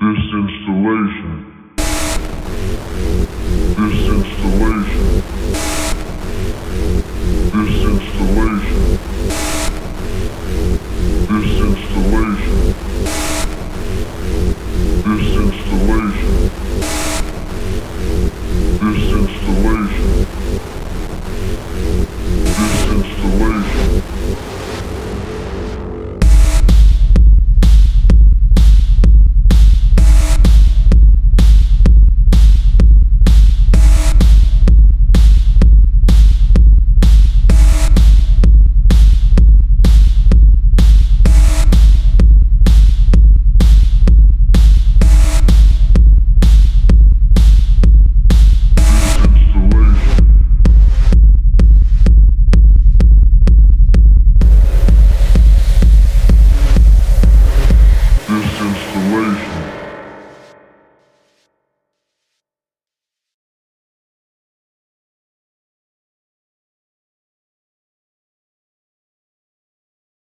This installation.